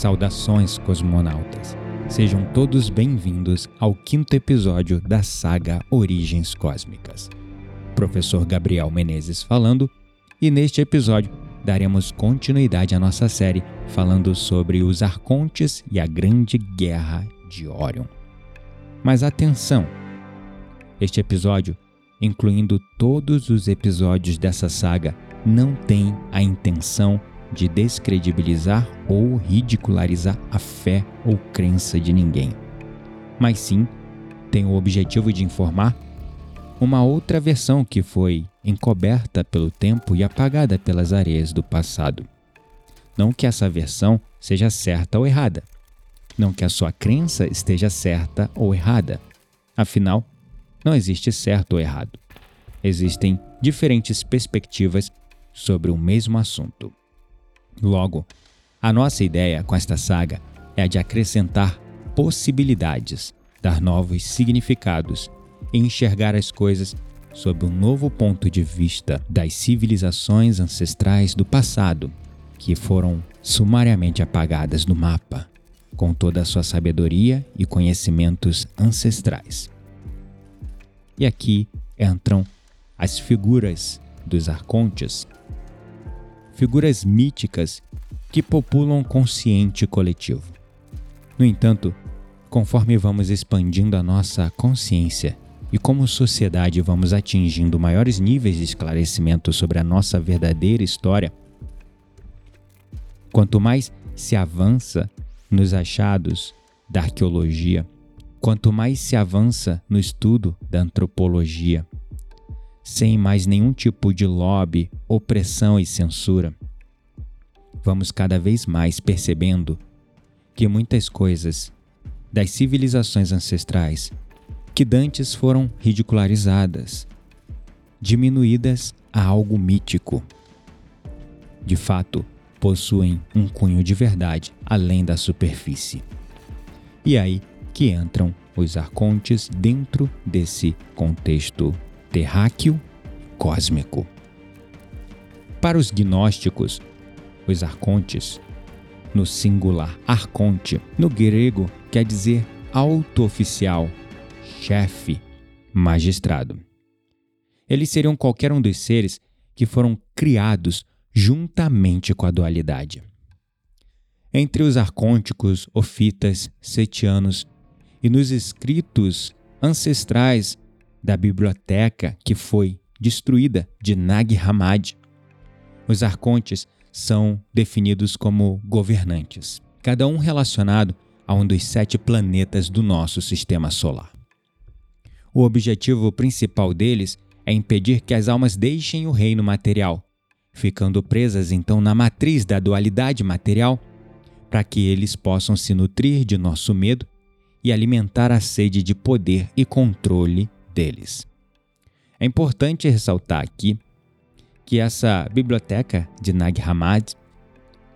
Saudações, cosmonautas! Sejam todos bem-vindos ao quinto episódio da saga Origens Cósmicas. Professor Gabriel Menezes falando, e neste episódio daremos continuidade à nossa série falando sobre os Arcontes e a Grande Guerra de Orion. Mas atenção! Este episódio, incluindo todos os episódios dessa saga, não tem a intenção de descredibilizar ou ridicularizar a fé ou crença de ninguém, mas sim tem o objetivo de informar uma outra versão que foi encoberta pelo tempo e apagada pelas areias do passado. Não que essa versão seja certa ou errada, não que a sua crença esteja certa ou errada. Afinal, não existe certo ou errado. Existem diferentes perspectivas sobre o mesmo assunto. Logo, a nossa ideia com esta saga é a de acrescentar possibilidades, dar novos significados e enxergar as coisas sob um novo ponto de vista das civilizações ancestrais do passado, que foram sumariamente apagadas do mapa, com toda a sua sabedoria e conhecimentos ancestrais. E aqui entram as figuras dos arcontes figuras míticas que populam o consciente coletivo. No entanto, conforme vamos expandindo a nossa consciência e como sociedade vamos atingindo maiores níveis de esclarecimento sobre a nossa verdadeira história, quanto mais se avança nos achados da arqueologia, quanto mais se avança no estudo da antropologia, sem mais nenhum tipo de lobby, opressão e censura, vamos cada vez mais percebendo que muitas coisas das civilizações ancestrais que dantes foram ridicularizadas, diminuídas a algo mítico, de fato possuem um cunho de verdade além da superfície. E aí que entram os arcontes dentro desse contexto terráqueo cósmico. Para os gnósticos, os arcontes, no singular arconte, no grego quer dizer alto oficial, chefe, magistrado. Eles seriam qualquer um dos seres que foram criados juntamente com a dualidade. Entre os arcônticos, ofitas, setianos e nos escritos ancestrais da biblioteca que foi destruída de Nag Hammadi. Os arcontes são definidos como governantes, cada um relacionado a um dos sete planetas do nosso sistema solar. O objetivo principal deles é impedir que as almas deixem o reino material, ficando presas então na matriz da dualidade material, para que eles possam se nutrir de nosso medo e alimentar a sede de poder e controle deles. É importante ressaltar aqui que essa biblioteca de Nag Hammadi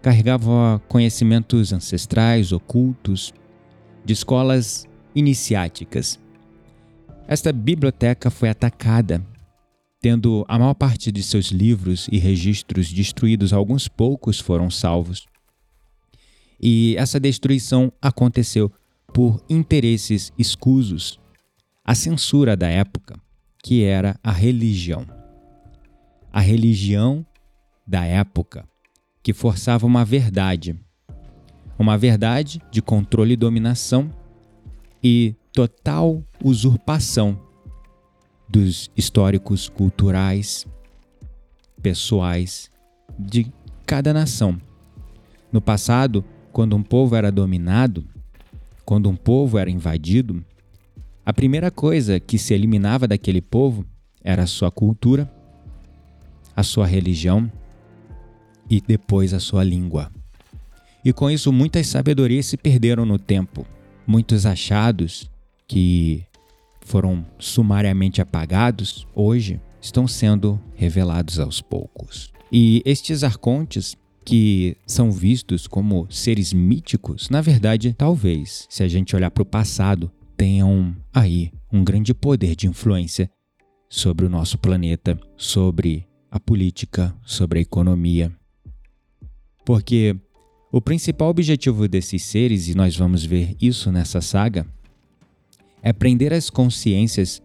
carregava conhecimentos ancestrais, ocultos, de escolas iniciáticas. Esta biblioteca foi atacada, tendo a maior parte de seus livros e registros destruídos, alguns poucos foram salvos. E essa destruição aconteceu por interesses escusos a censura da época, que era a religião. A religião da época, que forçava uma verdade, uma verdade de controle e dominação e total usurpação dos históricos culturais, pessoais de cada nação. No passado, quando um povo era dominado, quando um povo era invadido, a primeira coisa que se eliminava daquele povo era a sua cultura, a sua religião e depois a sua língua. E com isso, muitas sabedorias se perderam no tempo. Muitos achados que foram sumariamente apagados, hoje estão sendo revelados aos poucos. E estes arcontes, que são vistos como seres míticos, na verdade, talvez, se a gente olhar para o passado, tenham aí um grande poder de influência sobre o nosso planeta, sobre a política, sobre a economia. Porque O principal objetivo desses seres, e nós vamos ver isso nessa saga, é prender as consciências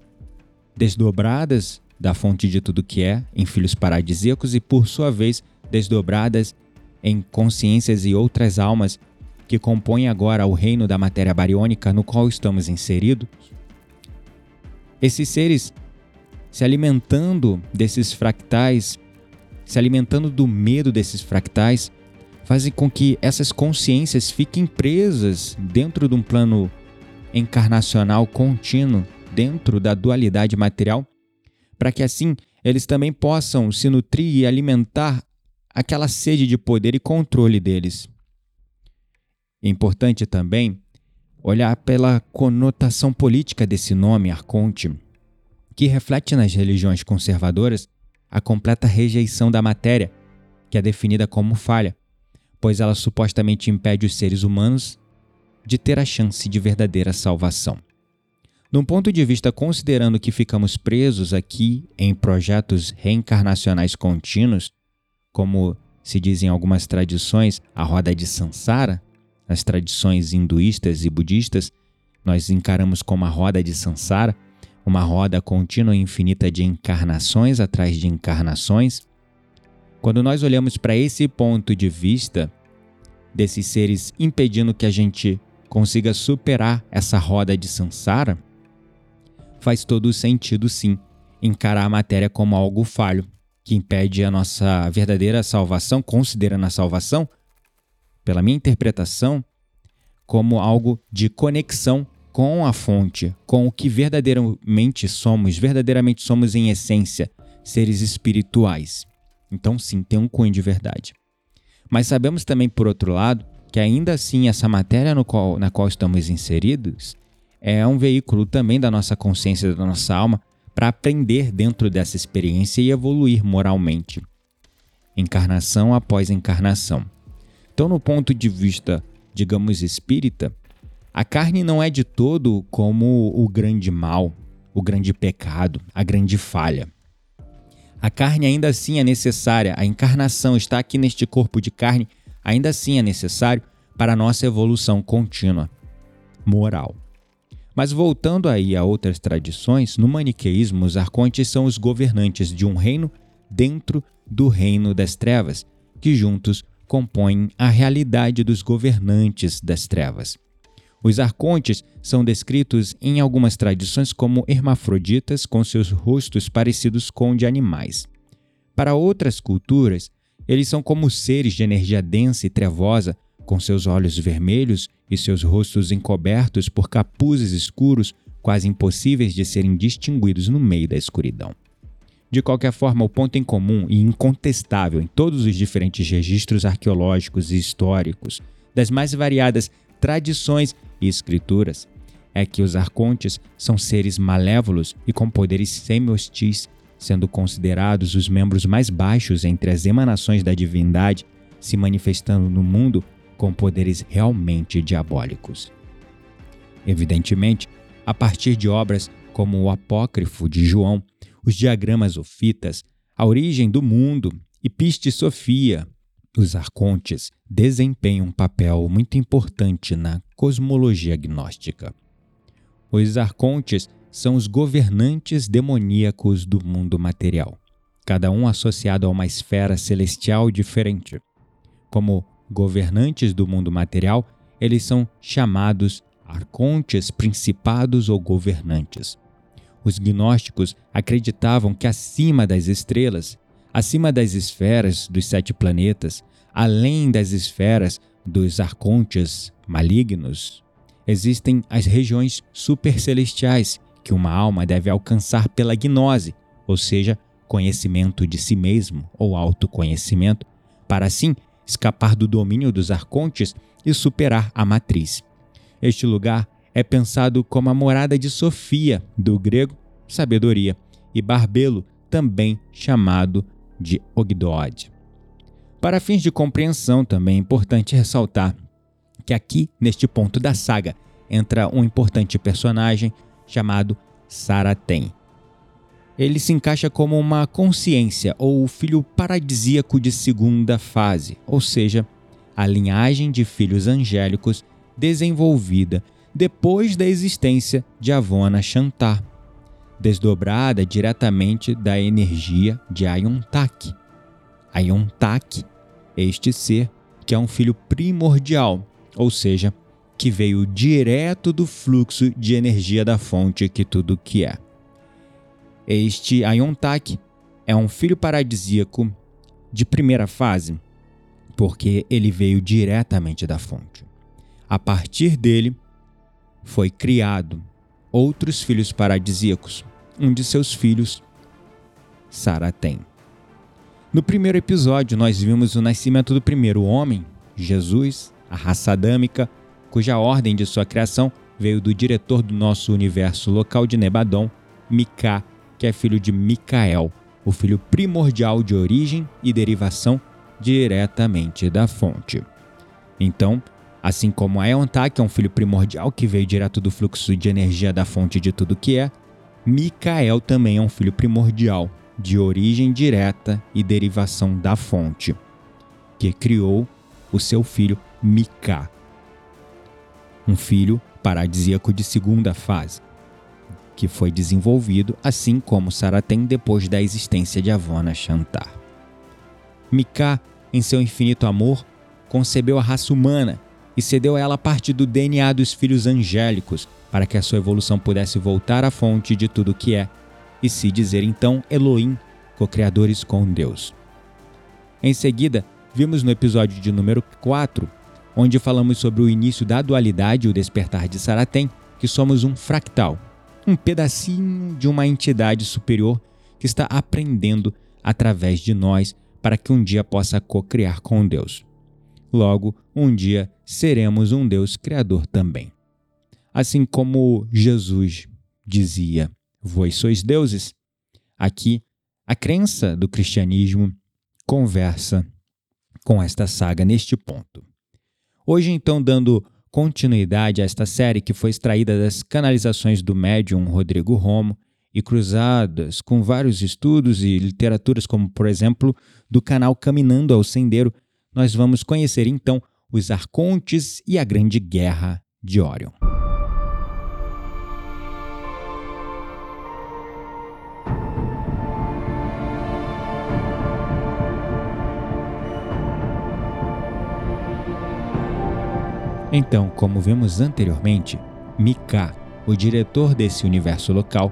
desdobradas da fonte de tudo que é em filhos paradisíacos e, por sua vez, desdobradas em consciências e outras almas que compõem agora o reino da matéria bariônica no qual estamos inseridos. Esses seres se alimentando desses fractais, se alimentando do medo desses fractais, fazem com que essas consciências fiquem presas dentro de um plano encarnacional contínuo, dentro da dualidade material, para que assim eles também possam se nutrir e alimentar aquela sede de poder e controle deles. É importante também olhar pela conotação política desse nome, arconte que reflete nas religiões conservadoras a completa rejeição da matéria, que é definida como falha, pois ela supostamente impede os seres humanos de ter a chance de verdadeira salvação. Num ponto de vista considerando que ficamos presos aqui em projetos reencarnacionais contínuos, como se diz em algumas tradições, a roda de Sansara, nas tradições hinduístas e budistas, nós encaramos como a roda de Sansara, uma roda contínua e infinita de encarnações atrás de encarnações. Quando nós olhamos para esse ponto de vista desses seres impedindo que a gente consiga superar essa roda de Sansara, faz todo sentido sim encarar a matéria como algo falho, que impede a nossa verdadeira salvação, considerando a salvação, pela minha interpretação, como algo de conexão com a fonte, com o que verdadeiramente somos, verdadeiramente somos em essência, seres espirituais. Então, sim, tem um cunho de verdade. Mas sabemos também, por outro lado, que ainda assim essa matéria qual, na qual estamos inseridos é um veículo também da nossa consciência, da nossa alma, para aprender dentro dessa experiência e evoluir moralmente. Encarnação após encarnação. Então, no ponto de vista, digamos, espírita, a carne não é de todo como o grande mal, o grande pecado, a grande falha. A carne ainda assim é necessária, a encarnação está aqui neste corpo de carne, ainda assim é necessário para a nossa evolução contínua, moral. Mas voltando aí a outras tradições, no maniqueísmo os arcontes são os governantes de um reino dentro do reino das trevas, que juntos compõem a realidade dos governantes das trevas. Os arcontes são descritos em algumas tradições como hermafroditas com seus rostos parecidos com de animais. Para outras culturas, eles são como seres de energia densa e trevosa, com seus olhos vermelhos e seus rostos encobertos por capuzes escuros, quase impossíveis de serem distinguidos no meio da escuridão. De qualquer forma, o ponto em comum e incontestável em todos os diferentes registros arqueológicos e históricos, das mais variadas tradições e escrituras é que os arcontes são seres malévolos e com poderes semi-hostis, sendo considerados os membros mais baixos entre as emanações da divindade, se manifestando no mundo com poderes realmente diabólicos. Evidentemente, a partir de obras como o Apócrifo de João, os diagramas ofitas, a origem do mundo e Piste Sofia, os arcontes desempenham um papel muito importante na cosmologia gnóstica. Os arcontes são os governantes demoníacos do mundo material, cada um associado a uma esfera celestial diferente. Como governantes do mundo material, eles são chamados arcontes, principados ou governantes. Os gnósticos acreditavam que acima das estrelas acima das esferas dos sete planetas, além das esferas dos arcontes malignos, existem as regiões supercelestiais que uma alma deve alcançar pela gnose, ou seja, conhecimento de si mesmo ou autoconhecimento, para assim escapar do domínio dos arcontes e superar a matriz. Este lugar é pensado como a morada de Sofia, do grego sabedoria, e Barbelo, também chamado de Ogdoad. Para fins de compreensão, também é importante ressaltar que aqui, neste ponto da saga, entra um importante personagem chamado Saraten. Ele se encaixa como uma consciência ou filho paradisíaco de segunda fase, ou seja, a linhagem de filhos angélicos desenvolvida depois da existência de Avona Shantar, desdobrada diretamente da energia de Ayontak. Ayontak, este ser que é um filho primordial, ou seja, que veio direto do fluxo de energia da fonte que tudo que é. Este Ayontak é um filho paradisíaco de primeira fase, porque ele veio diretamente da fonte. A partir dele foi criado outros filhos paradisíacos. Um de seus filhos, Sara tem. No primeiro episódio, nós vimos o nascimento do primeiro homem, Jesus, a raça adâmica, cuja ordem de sua criação veio do diretor do nosso universo local de Nebadon, Mika, que é filho de Micael, o filho primordial de origem e derivação diretamente da fonte. Então, assim como Aeontak que é um filho primordial que veio direto do fluxo de energia da fonte de tudo que é, Micael também é um filho primordial de origem direta e derivação da fonte, que criou o seu filho Mika, um filho paradisíaco de segunda fase, que foi desenvolvido assim como Saratem depois da existência de Avona Shantar. Mika, em seu infinito amor, concebeu a raça humana e cedeu a ela parte do DNA dos filhos angélicos para que a sua evolução pudesse voltar à fonte de tudo que é e se dizer então Elohim, co-criadores com Deus. Em seguida, vimos no episódio de número 4, onde falamos sobre o início da dualidade e o despertar de Saratem, que somos um fractal, um pedacinho de uma entidade superior que está aprendendo através de nós para que um dia possa co-criar com Deus. Logo, um dia seremos um Deus criador também. Assim como Jesus dizia: Vós sois deuses. Aqui, a crença do cristianismo conversa com esta saga neste ponto. Hoje, então, dando continuidade a esta série que foi extraída das canalizações do médium Rodrigo Romo e cruzadas com vários estudos e literaturas, como por exemplo do canal Caminhando ao Sendeiro, nós vamos conhecer então os arcontes e a Grande Guerra de Orion. Então, como vimos anteriormente, Mika, o diretor desse universo local,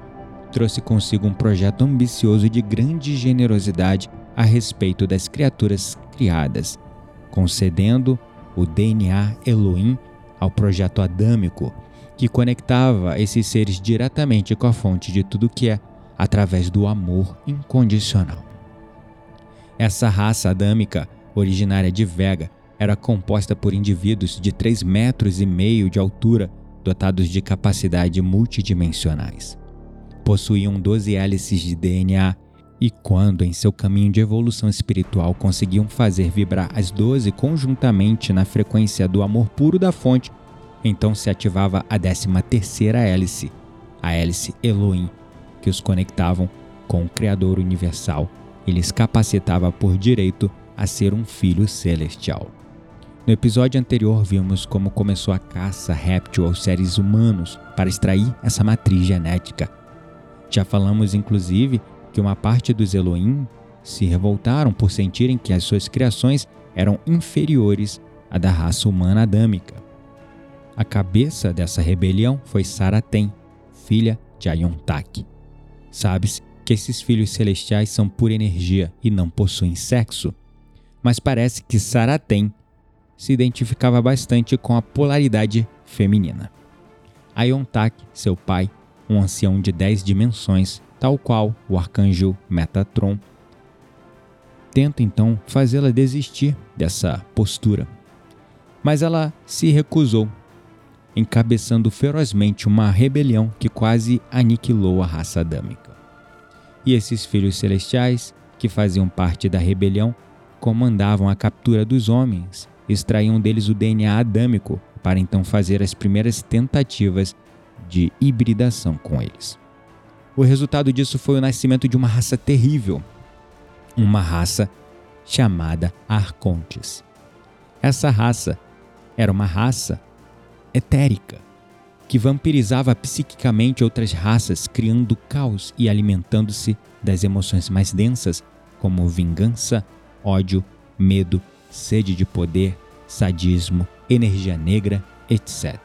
trouxe consigo um projeto ambicioso de grande generosidade a respeito das criaturas criadas, concedendo o DNA Elohim ao projeto adâmico, que conectava esses seres diretamente com a fonte de tudo que é, através do amor incondicional. Essa raça adâmica, originária de Vega, era composta por indivíduos de 3 metros e meio de altura, dotados de capacidade multidimensionais. Possuíam 12 hélices de DNA e quando em seu caminho de evolução espiritual conseguiam fazer vibrar as 12 conjuntamente na frequência do amor puro da fonte, então se ativava a 13 terceira hélice, a hélice Elohim, que os conectavam com o Criador Universal e lhes capacitava por direito a ser um filho celestial. No episódio anterior, vimos como começou a caça réptil aos seres humanos para extrair essa matriz genética. Já falamos, inclusive, que uma parte dos Elohim se revoltaram por sentirem que as suas criações eram inferiores à da raça humana adâmica. A cabeça dessa rebelião foi Saratem, filha de Ayontak. Sabe-se que esses filhos celestiais são pura energia e não possuem sexo, mas parece que Saratem se identificava bastante com a polaridade feminina. Ayontak, seu pai, um ancião de dez dimensões, tal qual o arcanjo Metatron, tenta então fazê-la desistir dessa postura. Mas ela se recusou, encabeçando ferozmente uma rebelião que quase aniquilou a raça adâmica. E esses filhos celestiais, que faziam parte da rebelião, comandavam a captura dos homens extraíam deles o DNA adâmico para então fazer as primeiras tentativas de hibridação com eles. O resultado disso foi o nascimento de uma raça terrível, uma raça chamada Arcontes. Essa raça era uma raça etérica que vampirizava psiquicamente outras raças, criando caos e alimentando-se das emoções mais densas, como vingança, ódio, medo, sede de poder, sadismo, energia negra, etc.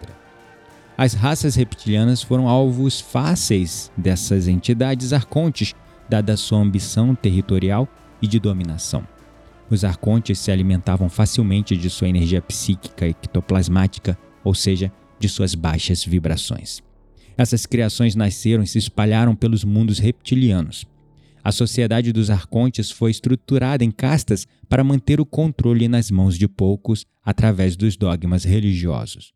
As raças reptilianas foram alvos fáceis dessas entidades arcontes, dada sua ambição territorial e de dominação. Os arcontes se alimentavam facilmente de sua energia psíquica ectoplasmática, ou seja, de suas baixas vibrações. Essas criações nasceram e se espalharam pelos mundos reptilianos. A sociedade dos arcontes foi estruturada em castas para manter o controle nas mãos de poucos através dos dogmas religiosos.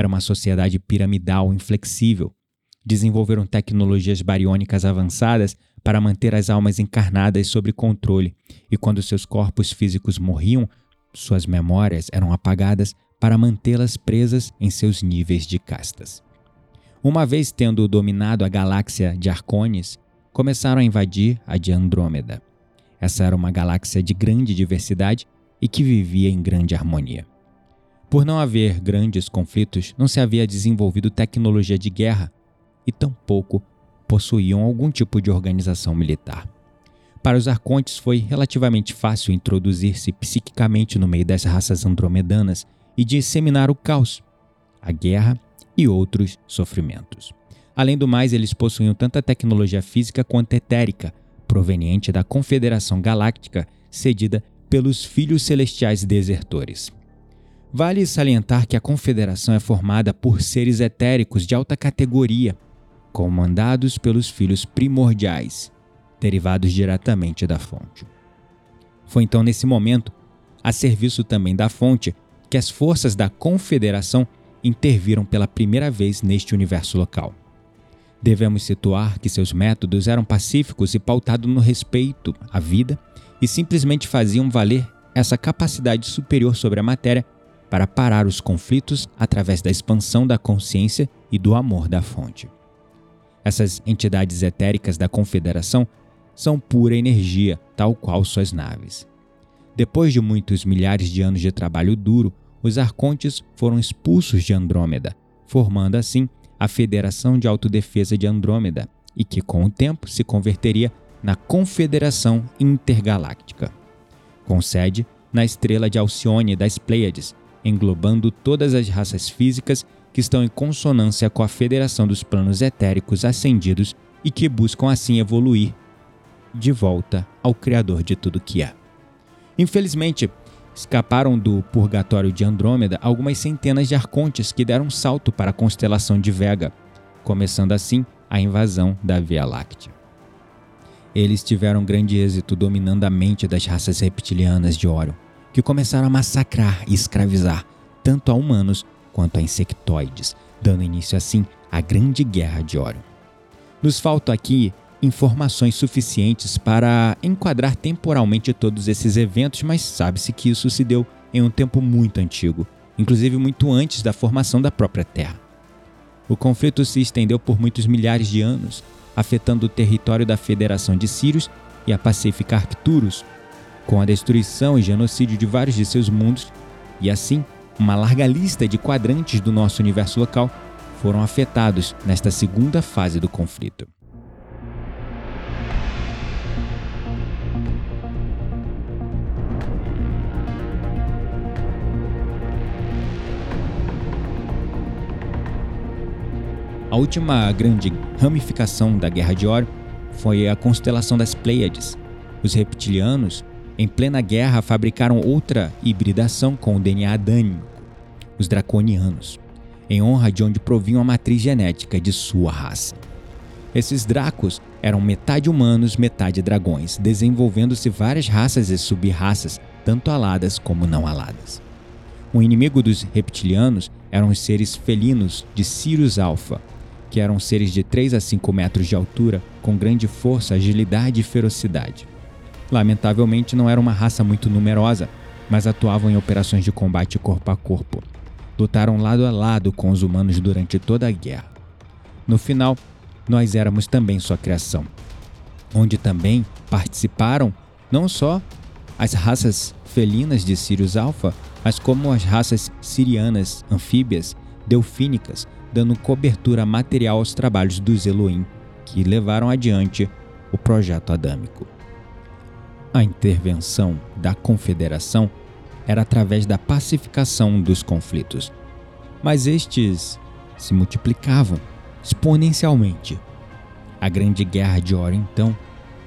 Era uma sociedade piramidal inflexível. Desenvolveram tecnologias bariônicas avançadas para manter as almas encarnadas sob controle, e quando seus corpos físicos morriam, suas memórias eram apagadas para mantê-las presas em seus níveis de castas. Uma vez tendo dominado a galáxia de Arcones, começaram a invadir a de Andrômeda. Essa era uma galáxia de grande diversidade e que vivia em grande harmonia. Por não haver grandes conflitos, não se havia desenvolvido tecnologia de guerra e tampouco possuíam algum tipo de organização militar. Para os arcontes foi relativamente fácil introduzir-se psiquicamente no meio das raças andromedanas e disseminar o caos, a guerra e outros sofrimentos. Além do mais, eles possuíam tanta tecnologia física quanto etérica, proveniente da Confederação Galáctica cedida pelos Filhos Celestiais Desertores. Vale salientar que a Confederação é formada por seres etéricos de alta categoria, comandados pelos Filhos Primordiais, derivados diretamente da fonte. Foi então nesse momento, a serviço também da fonte, que as forças da Confederação interviram pela primeira vez neste universo local. Devemos situar que seus métodos eram pacíficos e pautados no respeito à vida e simplesmente faziam valer essa capacidade superior sobre a matéria para parar os conflitos através da expansão da consciência e do amor da fonte. Essas entidades etéricas da Confederação são pura energia, tal qual suas naves. Depois de muitos milhares de anos de trabalho duro, os arcontes foram expulsos de Andrômeda, formando assim a Federação de Autodefesa de Andrômeda, e que com o tempo se converteria na Confederação Intergaláctica. Com sede na estrela de Alcione das Pleiades, englobando todas as raças físicas que estão em consonância com a Federação dos Planos Etéricos Ascendidos e que buscam assim evoluir de volta ao Criador de tudo que é. Infelizmente, escaparam do purgatório de Andrômeda algumas centenas de arcontes que deram um salto para a constelação de Vega, começando assim a invasão da Via Láctea. Eles tiveram grande êxito dominando a mente das raças reptilianas de Órion, que começaram a massacrar e escravizar tanto a humanos quanto a insectoides, dando início assim à Grande Guerra de Órion. Nos faltam aqui informações suficientes para enquadrar temporalmente todos esses eventos, mas sabe-se que isso se deu em um tempo muito antigo, inclusive muito antes da formação da própria Terra. O conflito se estendeu por muitos milhares de anos, afetando o território da Federação de Sírios e a Pacífica Arcturus, com a destruição e genocídio de vários de seus mundos, e assim, uma larga lista de quadrantes do nosso universo local foram afetados nesta segunda fase do conflito. A última grande ramificação da Guerra de Órion foi a constelação das Pleiades. Os reptilianos, em plena guerra, fabricaram outra hibridação com o DNA adânico, os draconianos, em honra de onde provinham a matriz genética de sua raça. Esses dracos eram metade humanos, metade dragões, desenvolvendo-se várias raças e sub-raças, tanto aladas como não aladas. O inimigo dos reptilianos eram os seres felinos de Sirius Alpha, que eram seres de 3 a 5 metros de altura, com grande força, agilidade e ferocidade. Lamentavelmente, não era uma raça muito numerosa, mas atuavam em operações de combate corpo a corpo. Lutaram lado a lado com os humanos durante toda a guerra. No final, nós éramos também sua criação, onde também participaram não só as raças felinas de Sirius Alpha, mas como as raças sirianas, anfíbias, delfínicas, dando cobertura material aos trabalhos dos Elohim, que levaram adiante o projeto adâmico. A intervenção da Confederação era através da pacificação dos conflitos, mas estes se multiplicavam exponencialmente. A Grande Guerra de Oro, então,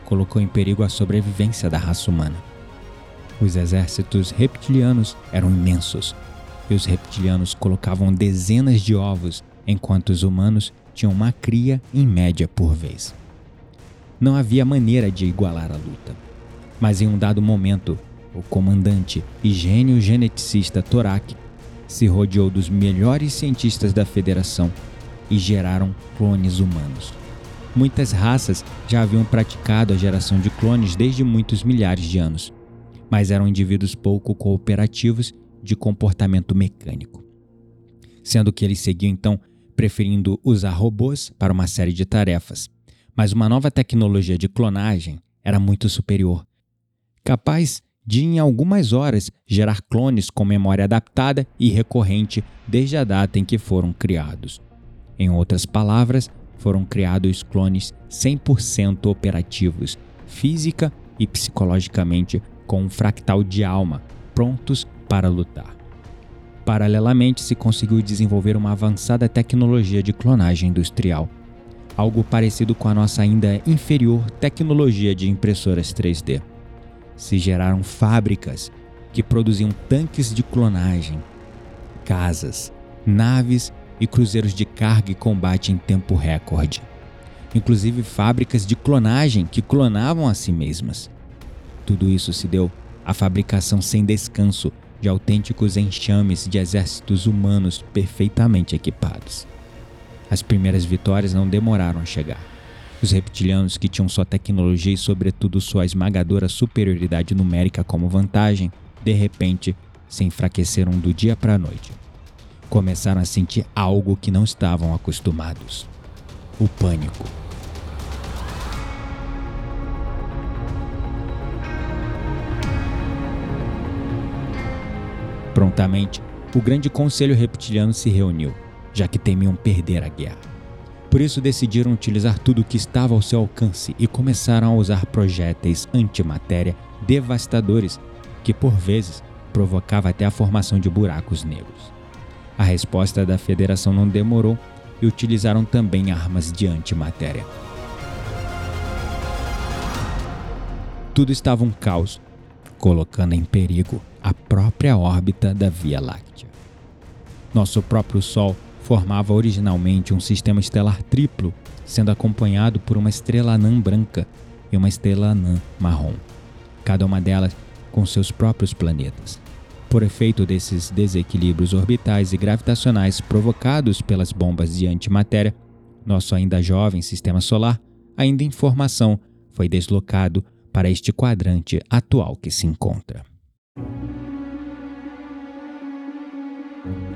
colocou em perigo a sobrevivência da raça humana. Os exércitos reptilianos eram imensos, e os reptilianos colocavam dezenas de ovos, enquanto os humanos tinham uma cria em média por vez. Não havia maneira de igualar a luta. Mas em um dado momento, o comandante e gênio geneticista Torak se rodeou dos melhores cientistas da Federação e geraram clones humanos. Muitas raças já haviam praticado a geração de clones desde muitos milhares de anos, mas eram indivíduos pouco cooperativos de comportamento mecânico. Sendo que eles seguiam então preferindo usar robôs para uma série de tarefas, mas uma nova tecnologia de clonagem era muito superior, capaz de em algumas horas gerar clones com memória adaptada e recorrente desde a data em que foram criados. Em outras palavras, foram criados clones 100% operativos, física e psicologicamente, com um fractal de alma, prontos para lutar. Paralelamente, se conseguiu desenvolver uma avançada tecnologia de clonagem industrial, algo parecido com a nossa ainda inferior tecnologia de impressoras 3D se geraram fábricas que produziam tanques de clonagem, casas, naves e cruzeiros de carga e combate em tempo recorde. Inclusive fábricas de clonagem que clonavam a si mesmas. Tudo isso se deu à fabricação sem descanso de autênticos enxames de exércitos humanos perfeitamente equipados. As primeiras vitórias não demoraram a chegar. Os reptilianos, que tinham sua tecnologia e, sobretudo, sua esmagadora superioridade numérica como vantagem, de repente se enfraqueceram do dia para a noite. Começaram a sentir algo que não estavam acostumados: o pânico. Prontamente, o grande conselho reptiliano se reuniu, já que temiam perder a guerra. Por isso decidiram utilizar tudo o que estava ao seu alcance e começaram a usar projéteis antimatéria devastadores que por vezes provocava até a formação de buracos negros. A resposta da Federação não demorou e utilizaram também armas de antimatéria. Tudo estava um caos, colocando em perigo a própria órbita da Via Láctea. Nosso próprio Sol formava originalmente um sistema estelar triplo, sendo acompanhado por uma estrela anã branca e uma estrela anã marrom, cada uma delas com seus próprios planetas. Por efeito desses desequilíbrios orbitais e gravitacionais provocados pelas bombas de antimatéria, nosso ainda jovem sistema solar, ainda em formação, foi deslocado para este quadrante atual que se encontra.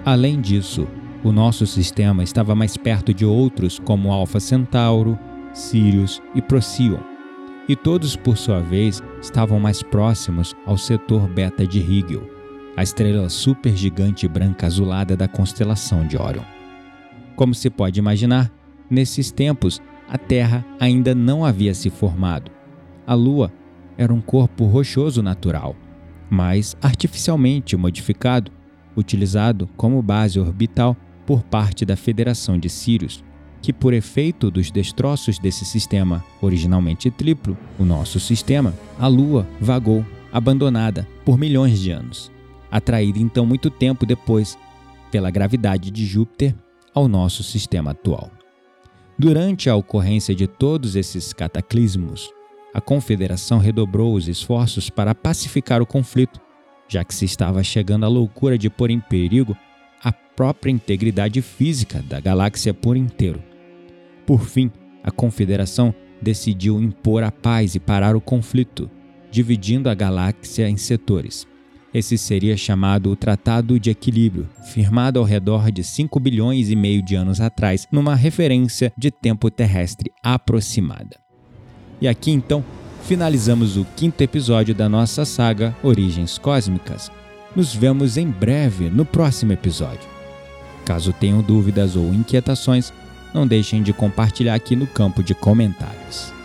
Além disso, o nosso sistema estava mais perto de outros como Alpha Centauro, Sirius e Procyon, e todos, por sua vez, estavam mais próximos ao setor beta de Rigel, a estrela supergigante branca azulada da constelação de Orion. Como se pode imaginar, nesses tempos a Terra ainda não havia se formado. A Lua era um corpo rochoso natural, mas artificialmente modificado, utilizado como base orbital por parte da Federação de Sírios, que, por efeito dos destroços desse sistema originalmente triplo, o nosso sistema, a Lua vagou, abandonada, por milhões de anos, atraída então muito tempo depois pela gravidade de Júpiter ao nosso sistema atual. Durante a ocorrência de todos esses cataclismos, a Confederação redobrou os esforços para pacificar o conflito, já que se estava chegando à loucura de pôr em perigo a própria integridade física da galáxia por inteiro. Por fim, a Confederação decidiu impor a paz e parar o conflito, dividindo a galáxia em setores. Esse seria chamado o Tratado de Equilíbrio, firmado ao redor de 5 bilhões e meio de anos atrás, numa referência de tempo terrestre aproximada. E aqui então finalizamos o quinto episódio da nossa saga Origens Cósmicas. Nos vemos em breve no próximo episódio. Caso tenham dúvidas ou inquietações, não deixem de compartilhar aqui no campo de comentários.